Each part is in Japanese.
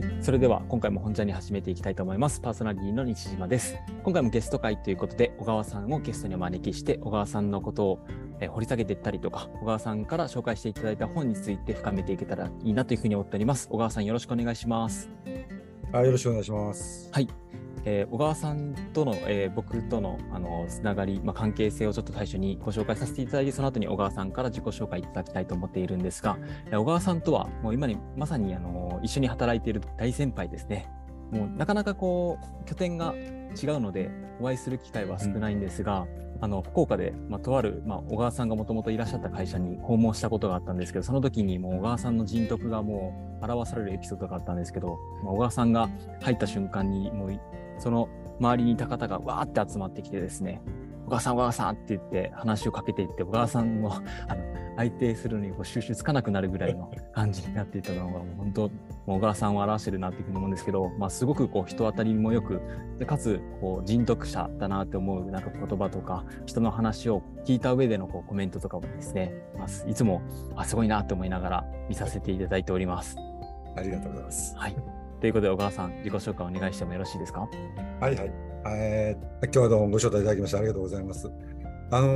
はい、それでは今回も本ちゃんに始めていきたいと思います。パーソナリティの西島です。今回もゲスト会ということで、小川さんをゲストにお招きして、小川さんのことをえー掘り下げていったりとか、小川さんから紹介していただいた本について深めていけたらいいなというふうに思っております。小川さんよろしくお願いします。あよろしくお願いします。はい。えー小川さんとの、えー僕とのあのつながり、まあ、関係性をちょっと最初にご紹介させていただいて、その後に小川さんから自己紹介いただきたいと思っているんですが、えー小川さんとはもう今にまさにあの一緒に働いている大先輩ですね。もうなかなかこう拠点が違うのでお会いする機会は少ないんですが、あの福岡で、まあ、とある、まあ、小川さんがもともといらっしゃった会社に訪問したことがあったんですけどその時にもう小川さんの人徳がもう表されるエピソードがあったんですけど、まあ、小川さんが入った瞬間にもういその周りにいた方がわーって集まってきてですね小川さん小川さんって言って話をかけていって小川さんもあの相手するのにこう収集つかなくなるぐらいの感じになっていたのがもう本当もう小川さんを表してるなっていうふうに思うんですけど、まあ、すごくこう人当たりもよくでかつこう人徳者だなって思うなんか言葉とか人の話を聞いた上でのこうコメントとかもですね、まあ、いつもあすごいなって思いながら見させていただいております。ありがとうございます。はい、ということで小川さん自己紹介お願いしてもよろしいですか？はいはい。えー、今日はどうもご招待いただきましてありがとうございます。あの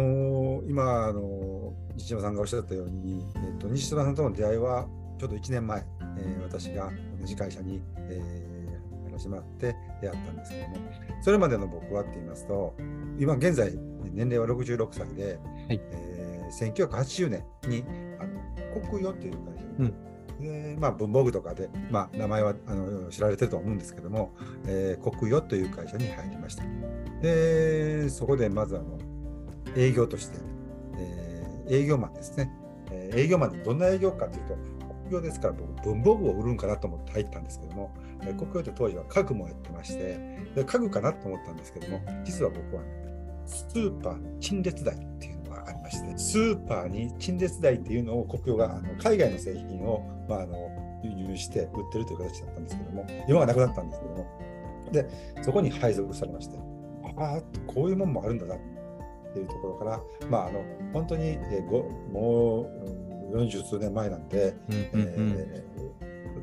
ー今、あのー西島さんがおっしゃったように、えっと西島さんとの出会いはちょうど1年前、えー私が同じ会社に、えー、やらせてもらって出会ったんですけども、それまでの僕はって言いますと、今現在年齢は66歳で、はいえー1980年にあの国与っていう会社に、うんでまあ、文房具とかで、まあ、名前はあの知られてると思うんですけども、えー国与という会社に入りました。で、そこでまずあの営業として、えー営業マンですね。えー営業マンでどんな営業かというと、国業ですから僕文房具を売るんかなと思って入ったんですけども、えー国業って当時は家具もやってまして、で家具かなと思ったんですけども、実は僕はスーパー陳列台っていうがありまして、スーパーに陳列台っていうのを国業があの海外の製品を、まあ、あの輸入して売ってるという形だったんですけども、今はなくなったんですけども、で、そこに配属されまして、ああ、こういうもんもあるんだなっていうところから、まあ、あの本当に、えーごもううん40数年前なんで、うんうんうん。えー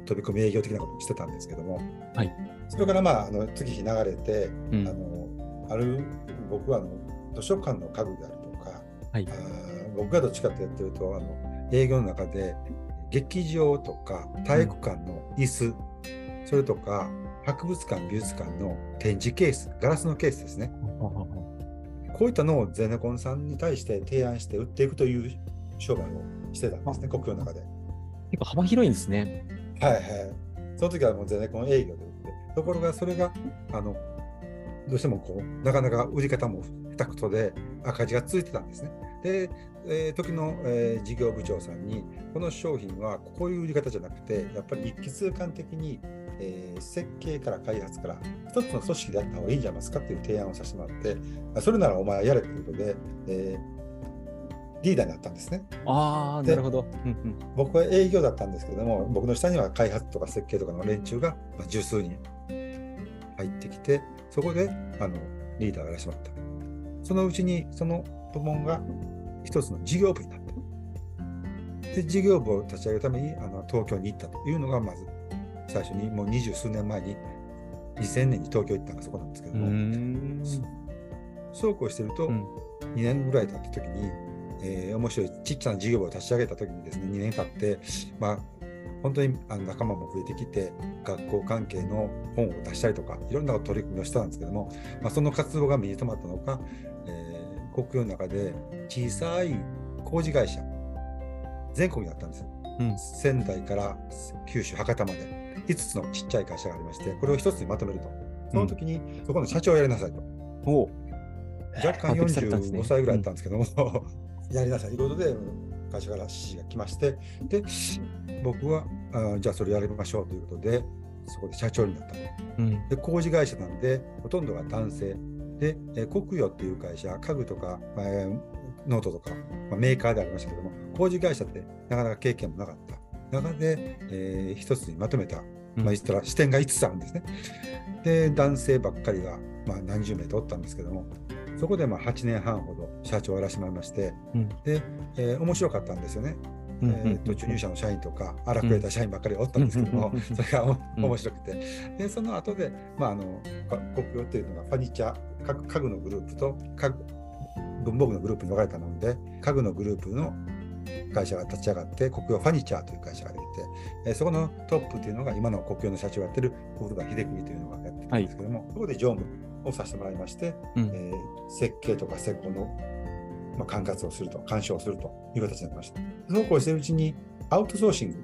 飛び込み営業的なことをしてたんですけども、はい。それから、まあ、あの月日流れて、うん。あのある僕はあの図書館の家具であるはい僕がどっちかとやってるとあの営業の中で劇場とか体育館の椅子、それとか博物館美術館の展示ケースガラスのケースですねこういったのをゼネコンさんに対して提案して売っていくという商売をしてたんですね国境の中で。結構幅広いんですね。はいはい。その時はもうゼネコン営業で売って、ところがそれが、あの、どうしてもこう、なかなか売り方も下手くそで赤字が続いてたんですね。で、えー時の、えー事業部長さんに、この商品はこういう売り方じゃなくて、やっぱり一気通貫的に、えー設計から開発から一つの組織でやった方がいいんじゃないですかっていう提案をさせてもらって、あそれならお前やれということで、えーリーダーになったんですね。ああ、でなるほど。うんうん僕は営業だったんですけども、僕の下には開発とか設計とかの連中がまあ十数人入ってきて、そこであのリーダーをやらせてもらった。そのうちにその部門が一つの事業部になった。で、事業部を立ち上げるためにあの東京に行ったというのが、まず最初にもう二十数年前に2000年に東京行ったのがそこなんですけども、ん。そうこうしてると、うん。2年ぐらい経った時に、えー面白いちっちゃな事業部を立ち上げた時にですね、2年経って、まあ、本当にあの仲間も増えてきて、学校関係の本を出したりとか、いろんな取り組みをしたんですけども、まあ、その活動が目に留まったのか、えー国境の中で小さい工事会社、全国にあったんですよ。うん仙台から九州、博多まで、5つのちっちゃい会社がありまして、これを1つにまとめると。その時に、そこの社長をやりなさいと。おうんですね45歳ぐらいだったんですけども、やりなさいということで、会社から指示が来まして、で、僕は、あじゃあそれやりましょうということで、そこで社長になったと。うんで、工事会社なんで、ほとんどが男性。で、えー国与っていう会社、家具とか、えーノートとか、まあ、メーカーでありましたけども、工事会社ってなかなか経験もなかった。中で、えー一つにまとめた、うんまあ、言ったら視点が5つあるんですね。で、男性ばっかりが、まあ、何十名とおったんですけども、そこでまあ8年半ほど社長をやらせてもらいまして、うんで、えー面白かったんですよね。うんえーと受入者の社員とか荒くれた社員ばっかりおったんですけども、うん。それが面白くて、でその後で、まあ、あのか国用っていうのがファニチャー家具家具のグループと家具文房具のグループに分かれたので家具のグループの会社が立ち上がって国用ファニチャーという会社が出て、えーそこのトップというのが今の国用の社長をやってる古田秀邦というのがやってたんですけども、そこで常務をさせてもらいまして、うん。えー設計とか施工の、まあ、管轄をすると、干渉をするという形になりました。そうこうしてるうちに、アウトソーシング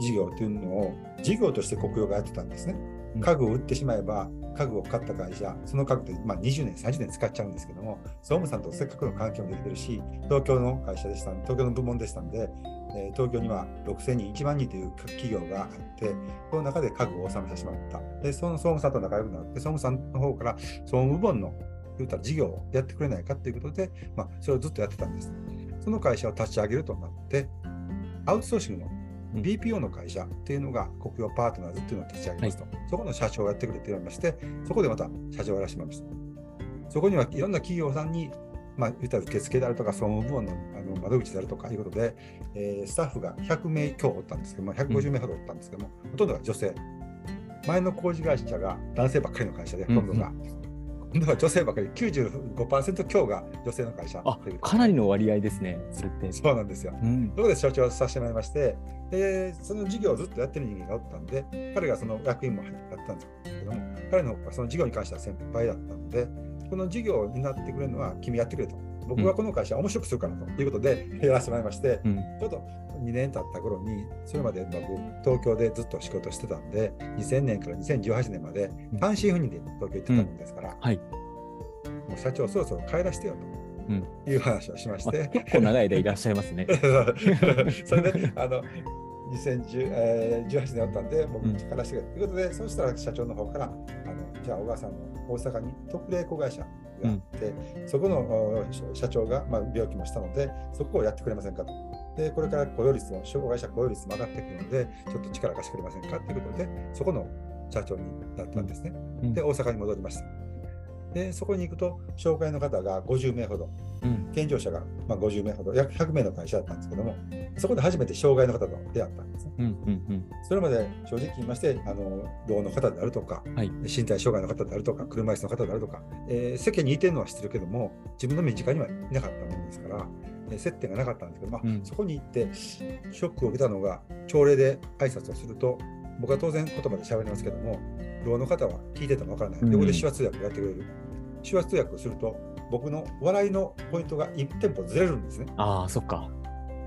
事業というのを事業として国用がやってたんですねうん。家具を売ってしまえば、家具を買った会社、その家具って、まあ、20年、30年使っちゃうんですけども、総務さんとせっかくの関係もできてるし、東京の会社でした東京の部門でしたんで、えー東京には6000人、1万人という企業があって、その中で家具を収めてしまった。で、その総務さんと仲良くなって、総務さんの方から総務部門の言うたら事業をやってくれないかということで、まあ、それをずっとやってたんです。その会社を立ち上げるとなって、アウトソーシングのうん BPO の会社っていうのが国用パートナーズっていうのを立ち上げますと、そこの社長をやってくれって言われまして、そこでまた社長をやらせてもらいました。そこにはいろんな企業さんに、まあ、言ったら受付であるとか、総務部門のあの窓口であるとかいうことで、えースタッフが100名強おったんですけども、150名ほどおったんですけども、ほとんどが女性。前の工事会社が男性ばっかりの会社で、ほとんどが。今度は女性ばっかり、95%強が女性の会社あかなりの割合ですね、そうなんですよ。うんそこで所長をさせてもらいまして、でその事業をずっとやってる人間がおったんで、彼がその役員もやったんですけども、彼の方がその事業に関しては先輩だったので、この事業を担ってくれるのは君やってくれと。僕はこの会社を面白くするからということでやらせてもらいまして、うん。ちょっと2年経った頃に、それまで僕、東京でずっと仕事してたんで、2000年から2018年まで単身赴任で東京行ってたもんですから、はい。もう社長そろそろ帰らせてようん。という話をしましあて、結構長い間いらっしゃいますね。それで、あの、2018、えー18年あったんで、僕うんに力してくれということで、そうしたら社長の方から、あのじゃあ小川さんの大阪に特例子会社があって、そこのお社長が、まあ、病気もしたので、そこをやってくれませんかと。で、これから雇用率も、障害者雇用率も上がってくるので、ちょっと力貸してくれませんかということで、そこの社長になったんですね。うんで、大阪に戻りました。で、そこに行くと、障害の方が50名ほど、うん。健常者がまあ50名ほど、約100名の会社だったんですけども、そこで初めて障害の方と出会ったんですね。うんうんそれまで正直言いまして、あの老の方であるとか、はい。身体障害の方であるとか、車椅子の方であるとか、えー世間にいてるのは知ってるけども、自分の身近にはいなかったものですから、えー接点がなかったんですけど、まあうん。そこに行って、ショックを受けたのが、朝礼で挨拶をすると、僕は当然言葉で喋りますけども、老の方は聞いててもわからない。うん。横で手話通訳をやってくれる。手話通訳をすると、僕の笑いのポイントが1テンポずれるんですね。ああ、そっか。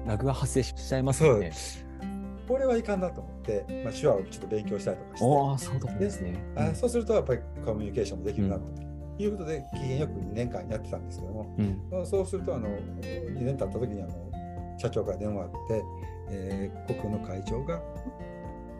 ラグが発生しちゃいますよね。これはいかんなと思って、まあ、手話をちょっと勉強したりとかして、ああ、そうですね。あそうするとやっぱりコミュニケーションもできるなということで、機嫌よく2年間やってたんですけども、うんそうするとあの2年経った時にあの社長から電話があって、えー国の会長が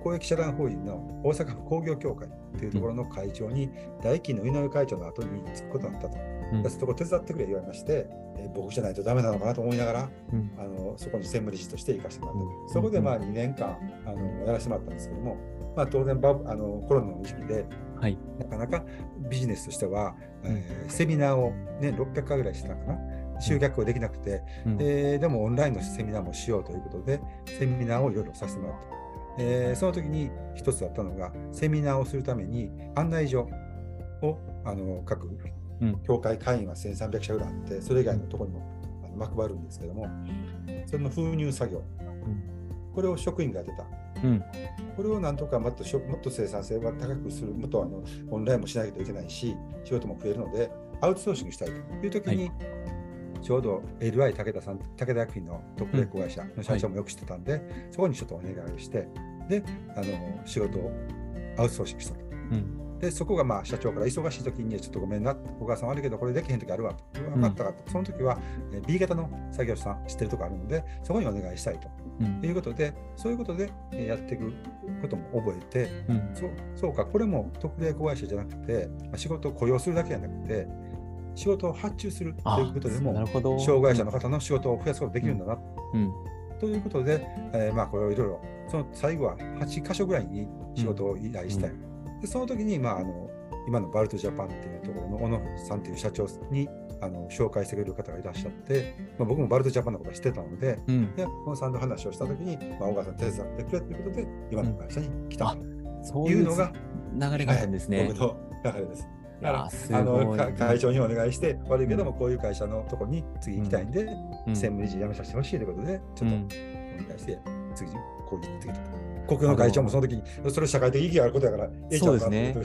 公益社団法人の大阪府工業協会というところの会長に、大金の井上会長の後に就くことになったと。うそこ手伝ってくれ言われまして、えー僕じゃないとダメなのかなと思いながら、うん。あのそこに専務理事として行かせてもらったと、うん。そこでまあ2年間あのやらせてもらったんですけども、まあ、当然バブあのコロナの時期ではい。なかなかビジネスとしては、えーセミナーを、ね、600回ぐらいしてたかな？集客をできなくて、うん。えーでもオンラインのセミナーもしようということでセミナーをいろいろさせてもらった、えーその時に一つあったのがセミナーをするために案内所をあの各うん。協会会員は1300社ぐらいあってそれ以外のところにもあのまるんですけどもそれの封入作業。これを職員がやってた。うん。これをなんとかもっとしょもっと生産性は高くする、もっとあのオンラインもしないといけないし、仕事も増えるので、アウトソーシングしたいという時に、ちょうど LI 武田さん、武田薬品の特例子会社の社長もよく知ってたんで、そこにちょっとお願いをして、で、あの仕事をアウトソーシングしたと。うん。で、そこがまあ社長から忙しい時に、ちょっとごめんな、お母さん悪いけど、これできへん時あるわと。分かったかと。その時はえー B 型の作業者さん知ってるとこあるので、そこにお願いしたいと。うんということで、そういうことでえーやっていくことも覚えて、うん。そうそうか、これも特例子会社じゃなくて、まあ仕事を雇用するだけじゃなくて、仕事を発注するとあいうことでなも。障害者の方の仕事を増やすことができるんだな、うん。ということで、えーまあ、これをいろいろ、その最後は8箇所ぐらいに仕事を依頼したい。でその時に、まあ、あの今のバルトジャパンっていうところの小野さんという社長にあの紹介してくれる方がいらっしゃって、まあ、僕もバルトジャパンのことは知ってたので、うん。で小野さんと話をしたときに、まあ、小川さん手伝ってくれということで、今の会社に来たとそういうのが、流れがあったんですね。はい僕の流れです。あの会長にお願いして、悪いけども、こういう会社のところに次行きたいんで、うん。専務理事辞めさせてほしいということで、ちょっとうん。お願いして、次、こう言ってきたと。国の会長もその時に、それ社会的意義があることやから、そうですね。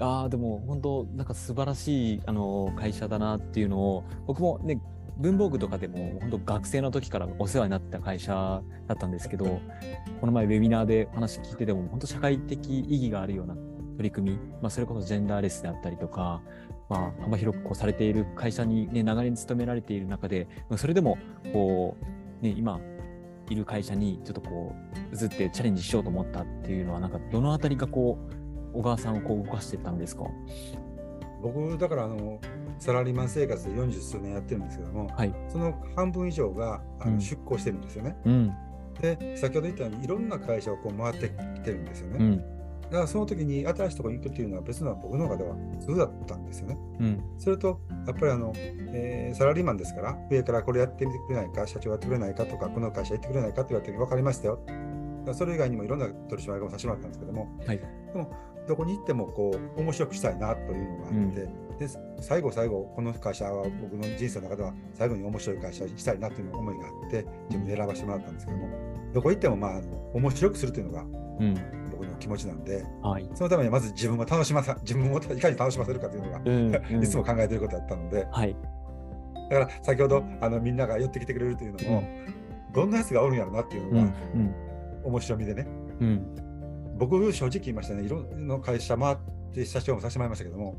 ああでも本当なんか素晴らしいあの会社だなっていうのを僕もね文房具とかでも本当学生の時からお世話になった会社だったんですけどこの前ウェビナーでお話聞いてても本当社会的意義があるような取り組み、まあ、それこそジェンダーレスであったりとか、まあ、幅広くこうされている会社に、ね、長年勤められている中でそれでもこう、ね、今いる会社にちょっとこう移ってチャレンジしようと思ったっていうのはなんかどのあたりがこう小川さんをこう動かしてったんですか？僕、だからあの、サラリーマン生活で40数年やってるんですけども、はい。その半分以上があうんの出向してるんですよね。うん。で、先ほど言ったように、いろんな会社をこう回ってきてるんですよね。うん。だからその時に新しいところに行くっていうのは別の僕の中では普通だったんですよね。うん。それと、やっぱりあの、えーサラリーマンですから、上からこれやってみてくれないか、社長やってくれないかとか、この会社やってくれないかって言われて、分かりましたよ。それ以外にもいろんな取締役をさせてもらったんですけども、はい。でも、どこに行ってもこう面白くしたいなというのがあって、で最後、最後、この会社は僕の人生の中では最後に面白い会社にしたいなという思いがあって、自分で選ばせてもらったんですけども、どこ行っても、まあ、面白くするというのがうん。僕の気持ちなんで、はい。そのためにまず自分を楽しまさ、自分をいかに楽しませるかというのが、うん。いつも考えていることだったので、はい。だから先ほどあのみんなが寄ってきてくれるというのも、どんなやつがおるんやろなっていううん。うのがん。面白みでね、うん。僕正直言いましたね、いろんな会社回って社長もさせてもらいましたけども、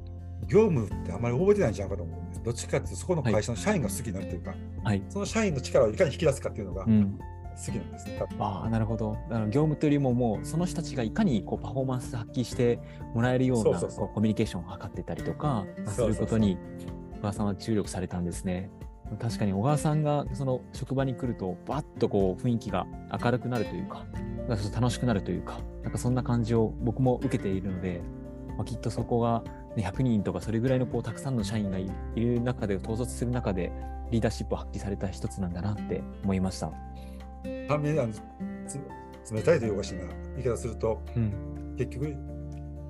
業務ってあんまり覚えてないんじゃないかと思うんです。どっちかっていうと、そこの会社の社員が好きになるというか、はい。その社員の力をいかに引き出すかっていうのが好うん。きなんですね。ああ、なるほど。だから業務というよりも、もうその人たちがいかにこうパフォーマンス発揮してもらえるようなこうコミュニケーションを図ってたりとか、まあそうそうそうそういうことに小川さんは注力されたんですね。確かに小川さんがその職場に来ると、バッとこう雰囲気が明るくなるというか、楽しくなるというか、なんかそんな感じを僕も受けているので、まあ、きっとそこが、ね、100人とかそれぐらいのこうたくさんの社員がいいる中で、統率する中で、リーダーシップを発揮された一つなんだなって思いました。反面あのつ冷たいというおかしな言い方すると、うん。結局、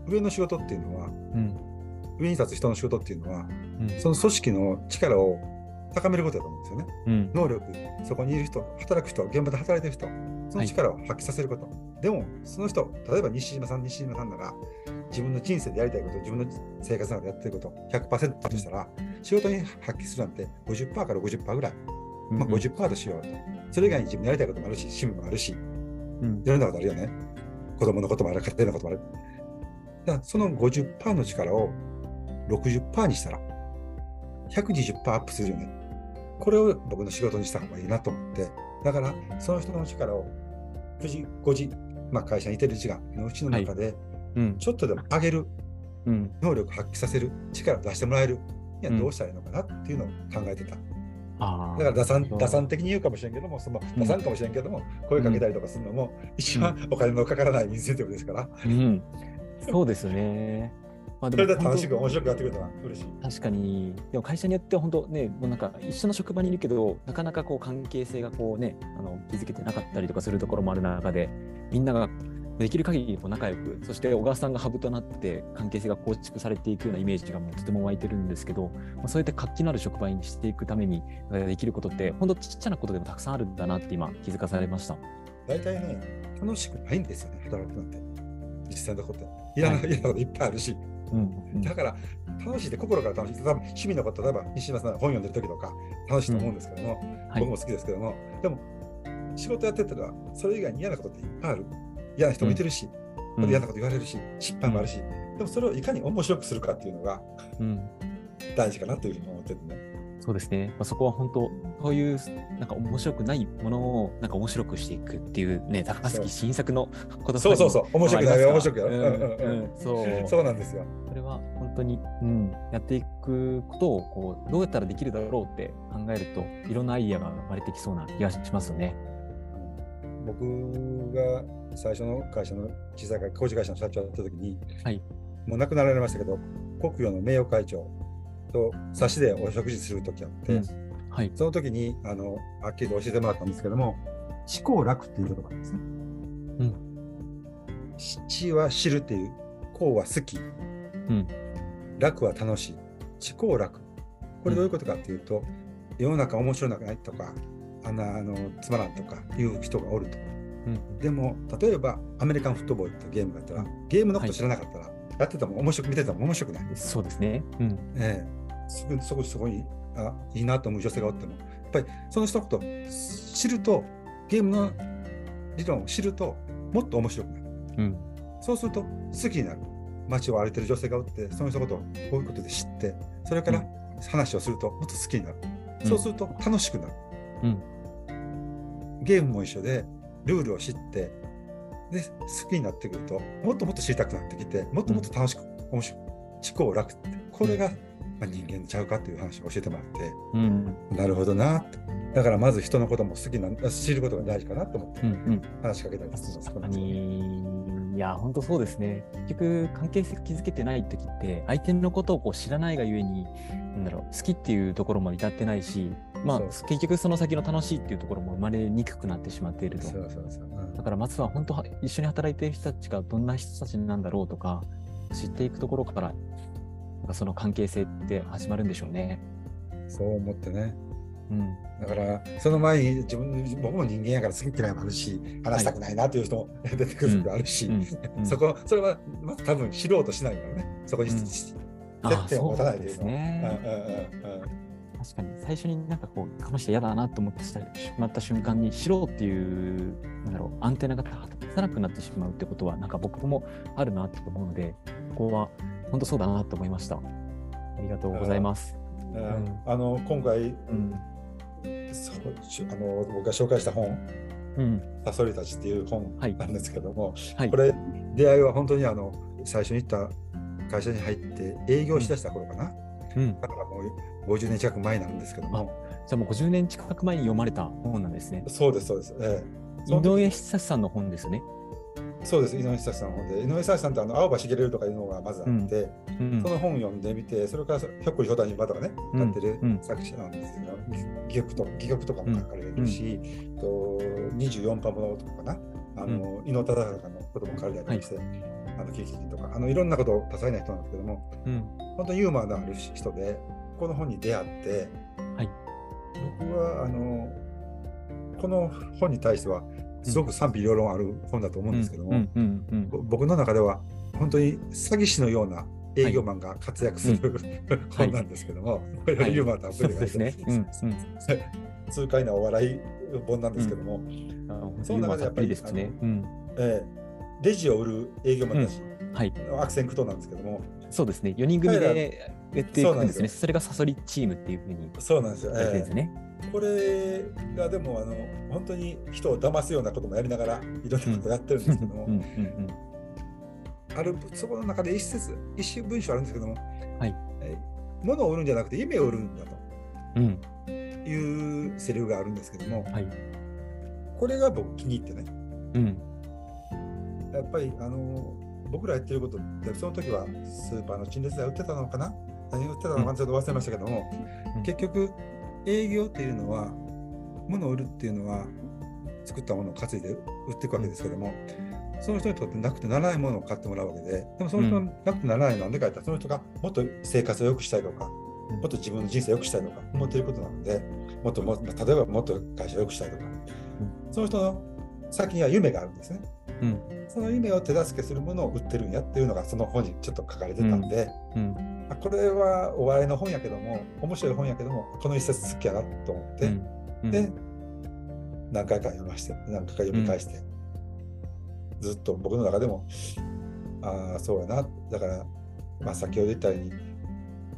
上の仕事っていうのは、うん。上に立つ人の仕事っていうのは、うん。その組織の力を高めることだと思うんですよね。うん。能力、そこにいる人、働く人、現場で働いてる人、その力を発揮させること。でも、その人、例えば西島さん、西島さんなら、自分の人生でやりたいこと、自分の生活の中でやってること、100%としたら、仕事に発揮するなんて50%から50%ぐらい、まあ、50%としようと。それ以外に自分のやりたいこともあるし、趣味もあるし、うんいろんなことあるよね。子供のこともある、家庭のこともある。だからその50%の力を60%にしたら、120%アップするよね。これを僕の仕事にした方がいいなと思って、だからその人の力を9時、5時、まあ、会社にいてる時間のうちの中で、うん。ちょっとでも上げる、うん。能力発揮させる、力を出してもらえる、いやうんどうしたらいいのかなっていうのを考えてた。ああ。だから打算打算的に言うかもしれんけども、そのうん打算かもしれんけども、声かけたりとかするのも、一番お金のかからないインセンティブですから、うん。そうですよね。まあそでれで楽しく本面白くやってくれたら嬉しい。当確かに、でも会社によっては本当ね、もうなんか一緒の職場にいるけど、なかなかこう関係性がこうね、あの築けてなかったりとかするところもある中で、みんなができる限りこう仲良く、そして小川さんがハブとなって関係性が構築されていくようなイメージがもうとても湧いてるんですけど、まあ、そうやって活気のある職場にしていくためにえーできることって、本当ちっちゃなことでもたくさんあるんだなって今気づかされました。大体ね、楽しくないんですよね、働くなんて。実際のとこって。いらない、いらないこといっぱいあるし。うん。だから、楽しいって心から楽しい。多分趣味のこと、例えば西島さんが本読んでる時とか楽しいと思うんですけども、はい僕も好きですけども、でも、仕事やってたら、それ以外に嫌なことっていっぱいある。嫌な人もいてるし、うん嫌なこと言われるし、失敗もあるし、でもそれをいかに面白くするかっていうのがうん大事かなというふうに思っててね。そうですね。まあ、そこは本当、そういうなんか面白くないものをなんか面白くしていくっていうね、高槻新作のことそうそうそう、面白くないよ、面白くやる。うんうんうんうんうんそう。そうなんですよ。それは本当に、うん、やっていくことをこうどうやったらできるだろうって考えると、いろんなアイディアが生まれてきそうな気がしますよね。僕が最初の会社の小さい会工事会社の社長だった時に、はいもう亡くなられましたけど、国与の名誉会長と差しでお食事する時あって、うんはい。その時にあのはっきりと教えてもらったんですけども、知行楽っていう言葉なんですね。うん。知は知るっていう、行は好き、うん。楽は楽しい、知行楽。これどういうことかっていうと、世の中面白くないとか、あのつまらんとかいう人がおると。うん。でも、例えばアメリカンフットボールってゲームがあったら、ゲームのこと知らなかったら、やってても面白く、見てても面白くない。そうですね。うん。ええ、そこそこにあいいなと思う女性がおっても、やっぱりその一言知ると、ゲームの理論を知ると、もっと面白くなる。うん。そうすると好きになる。街を歩いてる女性がおって、その一言をこういうことで知って、それから話をするともっと好きになる。うんそうすると楽しくなる。うん。ゲームも一緒で、ルールを知って、で、好きになってくると、もっともっと知りたくなってきて、もっともっと楽しく、面白く、思考楽って、これが、まあ、人間ちゃうかっていう話を教えてもらって、うん。なるほどなって。だからまず人のことも好きな、知ることが大事かなと思ってうん。うん。話しかけたりするんです確かに、いや、本当そうですね。結局、関係性築けてない時って、相手のことをこう知らないがゆえに、なんだろう、好きっていうところも至ってないし、まあ、そ結局その先の楽しいっていうところも生まれにくくなってしまっていると。そうそうそう。うんだからまずは本当は一緒に働いている人たちがどんな人たちなんだろうとか知っていくところからなんかその関係性って始まるんでしょうね。そう思ってね。うん。だから、その前に自分、僕も人間やから好き嫌いもあるし、話したくないなっていう人も出てくる時あるし、そこ、それは、まず多分知ろうとしないからね。そこに、を持たないですでいるの。ね。うんうんうんうん確かに最初になんかこうこの人嫌だなと思ってしまった瞬間に知ろうっていうなんだろうアンテナが立たなくなってしまうってことはなんか僕もあるなと思うのでここは本当そうだなと思いました。ありがとうございます。うんんあの今回うん。そあの僕が紹介した本うん。「サソリたち」っていう本はいなんですけども、はい。これ出会いは本当にあの最初に行った会社に入って営業しだした頃かな、うん。だからもう50年近く前なんですけども。じゃあもう50年近く前に読まれた本なんですね。そうですそうです、ええ。そ井上久志さんの本ですね。そうです井上久志さんの本で。井上久志さんってあの青葉茂とかいうのがまずあって、うん。その本を読んでみてそれからひょっこりひょたにばとかねうん。買ってるうん。作者なんですけど、戯曲と戯曲とかも書かれてるし、と24パモノとかかな。あの、伊能忠敬のことも書かれたりして、あの喜劇人とかあのいろんなこと多彩な人なんですけどもうん。本当にユーモアのある人でこの本に出会って、はい僕はあのこの本に対してはすごく賛否両論ある本だと思うんですけども、僕の中では本当に詐欺師のような営業マンが活躍する、本なんですけども、これはユーモアたっぷそうりでですね。うんうん。痛快なお笑い本なんですけども、あのその中でやっぱりね。うん。えーレジを売る営業マンたちはい。の悪戦苦闘なんですけども、そうですね。4人組でやっていくんですね。それがサソリチームっていうふうにそうなんですよ、えね。ーこれがでもあの本当に人を騙すようなこともやりながらいろんなことやってるんですけども、うんうんあるそこの中で一節一節文章あるんですけども、はいえー物を売るんじゃなくて夢を売るんだと。うん。うん。いうセリフがあるんですけども、はい。これが僕気に入ってね、うん。やっぱりあの僕らやってることって、その時はスーパーの陳列で売ってたのかな？何売ってたのかなちょっと忘れましたけども、うん。結局、営業っていうのは、物を売るっていうのは、作ったものを担いで売っていくわけですけども、その人にとってなくてならないものを買ってもらうわけで、でもその人がなくてならないのはでかってその人がもっと生活を良くしたいとか、うんもっと自分の人生を良くしたいとか思っていることなので、もっとも例えばもっと会社を良くしたいとか、その人の先には夢があるんですね。うん。その夢を手助けするものを売ってるんやっていうのがその本にちょっと書かれてたんで、うん。あこれはお笑いの本やけども、面白い本やけども、この一節好きやなと思って、うんで、何回か読まして、何回か読み返して、ずっと僕の中でも、ああ、そうやな。だから、まあ、先ほど言ったように、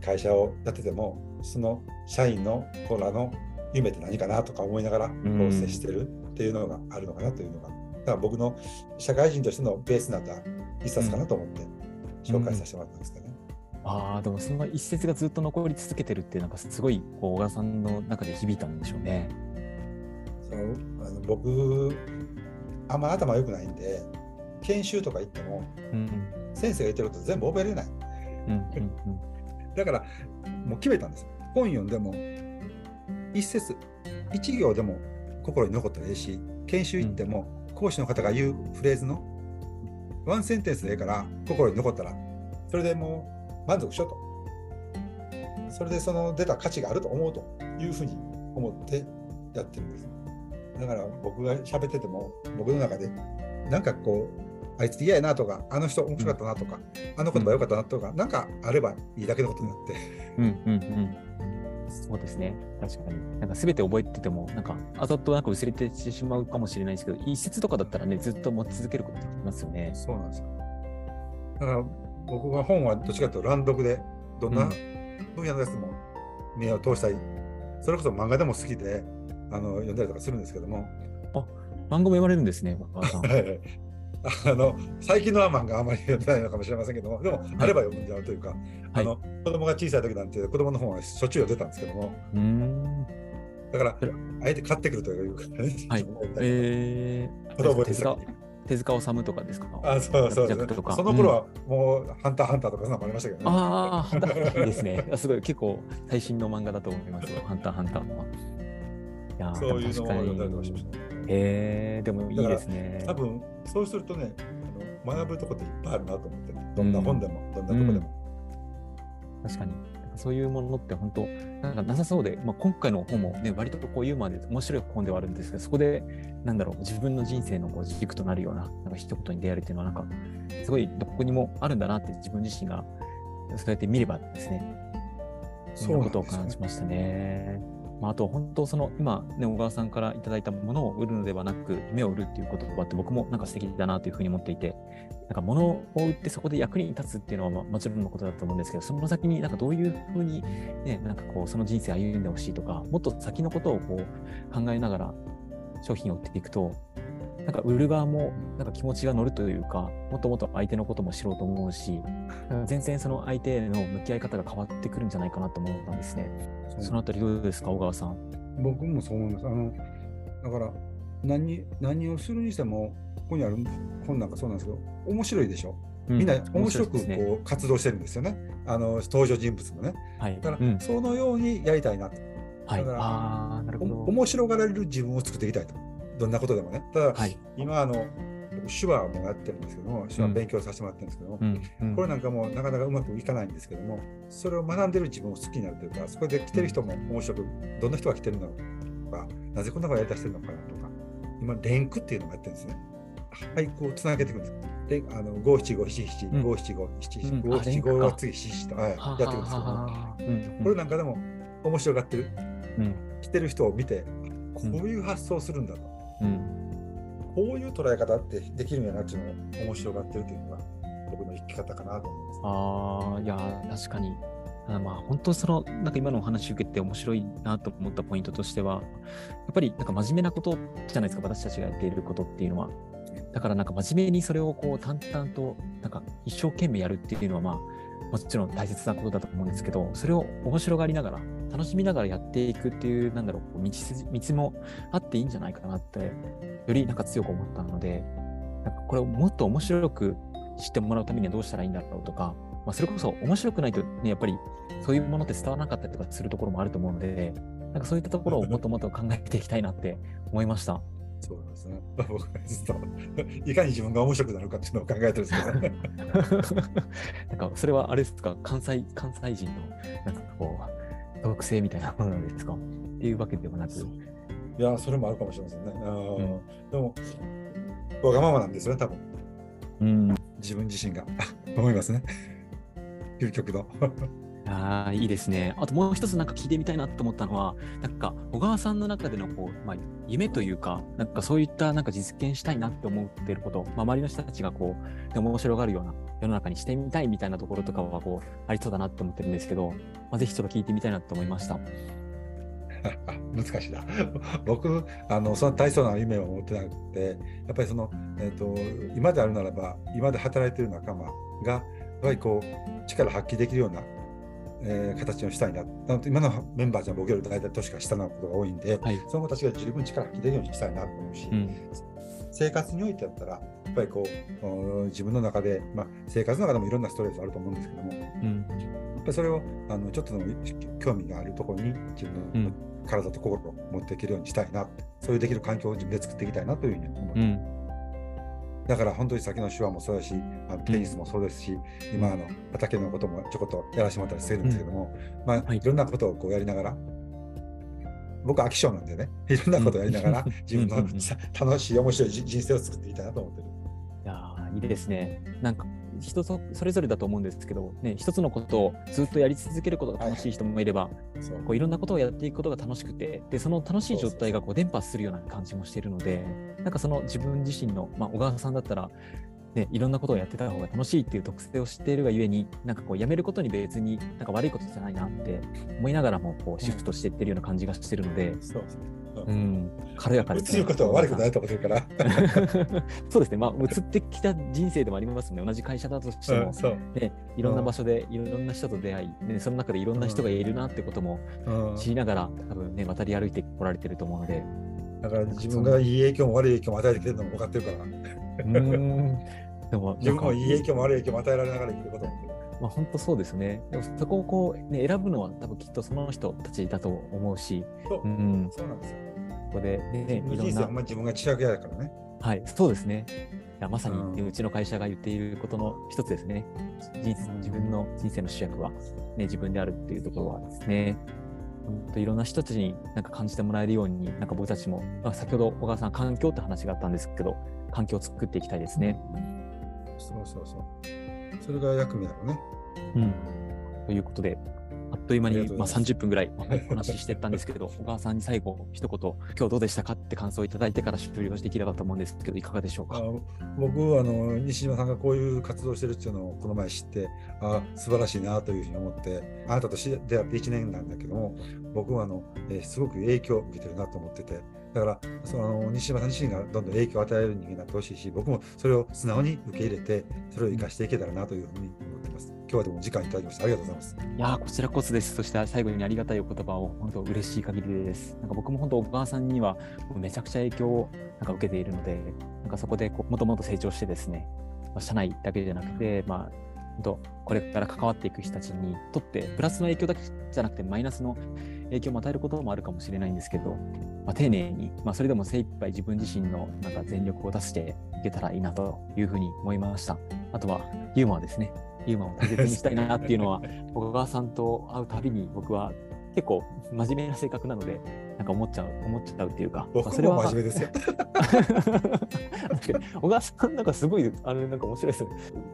会社をやってても、その社員の子らの夢って何かなとか思いながら、こんう接してるっていうのがあるのかなというのが、だから僕の社会人としてのベースになった一冊かなと思って、紹介させてもらったんですけどね。ああ、でもその一節がずっと残り続けてるって、なんかすごい、こう、小川さんの中で響いたんでしょうね。そのあの僕、あんま頭良くないんで、研修とか行っても、うん。先生が言ってること全部覚えれない。うんうんだから、もう決めたんですよ。本読んでも、一節、一行でも心に残ったらいいし、研修行っても、講師の方が言うフレーズの、ワンセンテンスでいいから、心に残ったら、それでもう満足しようと。それでその出た価値があると思うというふうに思ってやってるんです。だから僕が喋ってても、僕の中で、なんかこう、あいつ嫌やなとか、あの人面白かったなとか、あの言葉良かったなとか、なんかあればいいだけのことになって。うんうんうんそうですね。確かに。なんか全て覚えてても、なんか、あざとなんか薄れてしまうかもしれないですけど、一節とかだったらね、ずっと持ち続けることできますよね。そうなんですよ。だから僕は本はどっちかというと乱読で、どんなうん分野のやつも目を通したり、それこそ漫画でも好きであの読んだりとかするんですけども、漫画も読まれるんですね、お母さん。あの最近のは漫画あまり読んでないのかもしれませんけども、でもあれば読んじゃうというか、あの子供が小さい時なんて子供の本はしょっちゅう読んでたんですけども。だからえあえて買ってくるというかね、はい えー、手塚治虫とかですか？あそうそうジャックとかその頃はもう、ハンターハンターとかそんなのもありましたけどね。ああ、いいですね。すごい、結構最新の漫画だと思いますよ、ハンターハンターは。そういうのを読んだりとかしまにした。えー、でもいいですね。多分そうするとねあの学ぶとこっていっぱいあるなと思ってどんな本でも、どんなとこでも、確かに。そういうものって本当、なんかなさそうで、まあ、今回の本もね、割とこうユーモアで面白い本ではあるんですけど、そこで、なんだろう、自分の人生のこう軸となるような、なんか一言に出会えるっていうのは、なんか、すごいどこにもあるんだなって自分自身が、そうやって見ればですね、そんなことを感じましたね。まあ、あと本当その今ね小川さんからいただいたものを売るのではなく夢を売るっていう言葉って僕もなんか素敵だなというふうに思っていてなんか物を売ってそこで役に立つっていうのはまあもちろんのことだと思うんですけどその先になんかどういうふうにねなんかこうその人生歩んでほしいとかもっと先のことをこう考えながら商品を売っていくとなんか売る側もなんか気持ちが乗るというかもっともっと相手のことも知ろうと思うし全然その相手への向き合い方が変わってくるんじゃないかなと思ったんですね。そのあたりどうですか、小川さん？僕もそう思います。あのだから何何をするにしてもここにある本なんかそうなんですけど面白いでしょ？みんな面白くこ。う活動してるんですよね。あの登場人物もね。はい。だから、うん。そのようにやりたいなと。はい。だから面白がられる自分を作っていきたいと。どんなことでもね。ただ、はい。今あの僕手話もやってるんですけども手話勉強させてもらってるんですけども、うん。うん。これなんかもなかなかうまくいかないんですけども、それを学んでる自分を好きになるというか、そこで来てる人も面白く、どんな人が来てるのか、なぜこんなことやりだしてるのかなとか、今、連句っていうのをやってるんですね。俳句をつなげていくんです。で、あの五七五七七、うん。五七五七七、うん。五七五は次七七と、はい、はやっていくんですけども、はうん。これなんかでも面白がってる、うん。来てる人を見て、こういう発想をするんだと、うん。こういう捉え方ってできるんやなっていうのを面白がってるというのが、僕の生き方かなと思います。ああ、いや、確かに。あまあ、本当その、なんか今のお話受けて面白いなと思ったポイントとしては、やっぱりなんか真面目なことじゃないですか、私たちがやっていることっていうのは。だからなんか真面目にそれをこう淡々と、なんか一生懸命やるっていうのはまあ、もちろん大切なことだと思うんですけど、それを面白がりながら、楽しみながらやっていくっていう、なんだろう、う道筋道もあっていいんじゃないかなって、よりなんか強く思ったので、なんかこれをもっと面白く知ってもらうためにはどうしたらいいんだろうとか、まあ、それこそ面白くないとね、やっぱりそういうものって伝わらなかったりとかするところもあると思うので、なんかそういったところをもっともっと考えていきたいなって思いました。そうですね。僕はずっと いかに自分が面白くなるかっていうのを考えてるんですけどね。なんかそれはあれですか、関西関西人のなんかこう特性みたいなものなんですか？っていうわけではなく、いや、それもあるかもしれませんね。あーうんでも、わがままなんですよね、多分うん、自分自身が 思いますね。究極の。ああ、いいですね。あともう一つなんか聞いてみたいなと思ったのは、なんか小川さんの中でのこう、まあ、夢というか、なんかそういったなんか実現したいなって思っていること、まあ、周りの人たちがこう、で面白がるような世の中にしてみたいみたいなところとかはこう、ありそうだなって思ってるんですけど、まあ、ぜひちょっと聞いてみたいなと思いました。難しいな。僕、あのそんな大層な夢を持ってなくて、やっぱりその、えー、と今であるならば、今で働いている仲間が、やっぱりこう、力発揮できるような、えー形をしたいな。な今のメンバーじゃ僕より大体年が下なことが多いんで、はい。その子たちが十分力を発揮できるようにしたいなと思うし、うん。生活においてやったら、やっぱりこうお自分の中で、まあ、生活の中でもいろんなストレスあると思うんですけども、うんやっぱりそれをあのちょっとでも興味があるところに自分の体と心を持っていけるようにしたいな、そういうできる環境を自分で作っていきたいなというふうに思って、うんだから本当に先の手話もそうだし、あのテニスもそうですし、今あの畑のこともちょこっとやらせてもらったりしてるんですけども、まあ、はい。いろんなことをこうやりながら、僕は飽き性なんでね、いろんなことをやりながら、自分の楽しい、面白いじ人生を作っていきたいなと思ってる。いやーいいですね。なんか人そそれぞれだと思うんですけど、ね、一つのことをずっとやり続けることが楽しい人もいれば、そうこういろんなことをやっていくことが楽しくて、でその楽しい状態がこう伝播するような感じもしているので、なんかその自分自身の、まあ、小川さんだったら、ね、いろんなことをやってた方が楽しいっていう特性を知っているがゆえに、なんかこうやめることに別になんか悪いことじゃないなって思いながらもこうシフトしていってるような感じがしてるので、そううん、軽やかですね。映ることは悪くないと思ってるから。そうですね、まあ、移ってきた人生でもありますね、同じ会社だとしても、そう。ね、いろんな場所でいろんな人と出会い、ね、その中でいろんな人がいるなってこともうん。知りながら、多分ね、渡り歩いてこられてると思うので、だから自分がいい影響も悪い影響も与えてきてるのも分かってるから、うーん、でも、自分もいい影響、響も悪い影響も与えられながら生きること。まあ、本当そうですね。でもそこをこう、ね、選ぶのは多分きっとその人たちだと思うし、そうう、ん、そうなんですよ。ここで、ね、いろんな人生はあん、まり自分が知略やからね。はい、そうですね。いやまさに、うんねうちの会社が言っていることの一つですね。人生自分の人生の主役は、ね、自分であるっていうところはですね。本当いろんな人たちになんか感じてもらえるように、なんか僕たちも、まあ、先ほど小川さん、環境って話があったんですけど、環境を作っていきたいですね。そうそうそう。それが役目だろうね。うん。ということで、あっという間にまあがとうございます30分ぐらい お話ししてったんですけど、小川さんに最後、一言、今日どうでしたかって感想をいただいてから終了できればと思うんですけど、いかがでしょうか？あ僕あの西島さんがこういう活動をしてるっていうのをこの前知ってあ素晴らしいなというふうに思ってあなたと出会って1年なんだけども僕はあの、えーすごく影響を受けてるなと思っててだからその西島さん自身がどんどん影響を与える人間になってほしいし僕もそれを素直に受け入れてそれを生かしていけたらなというふうに思ってます今日はでも時間いただきましてありがとうございますいやこちらこそです。そして最後にありがたいお言葉を本当嬉しい限りです。なんか僕も本当小川さんにはめちゃくちゃ影響をなんか受けているので、なんかそこでこうもともと成長してですね、まあ、社内だけじゃなくて、まあ、本当これから関わっていく人たちにとってプラスの影響だけじゃなくてマイナスの影響を与えることもあるかもしれないんですけど、まあ、丁寧に、まあ、それでも精一杯自分自身のなんか全力を出していけたらいいなというふうに思いました。あとはユーモアですね。ユーモアを大切にしたいなっていうのは、小川さんと会うたびに僕は結構真面目な性格なので、なんか思っちゃう、思っちゃうっていうか、まあ僕も真面目ですよ。小川さんなんかすごいあれなんか面白いですね。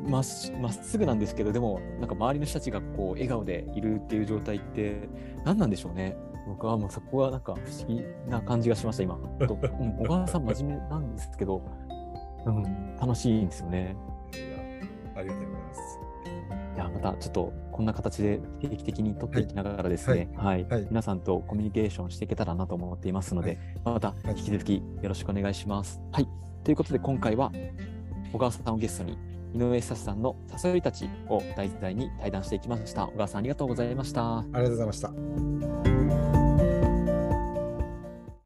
まっしまっすぐなんですけどでもなんか周りの人たちがこう笑顔でいるっていう状態って何なんでしょうね。僕はもうそこはなんか不思議な感じがしました今。あと、うん、小川さん真面目なんですけど、うん、楽しいんですよね。ありがとうございますいやまたちょっとこんな形で定期的に取っていきながらですね、はい。はい。皆さんとコミュニケーションしていけたらなと思っていますので、またはい引き続きよろしくお願いします。はい、ということで今回は小川さんをゲストに井上久志さんの「誘いたち」を題材に対談していきました。小川さんありがとうございました。ありがとうございました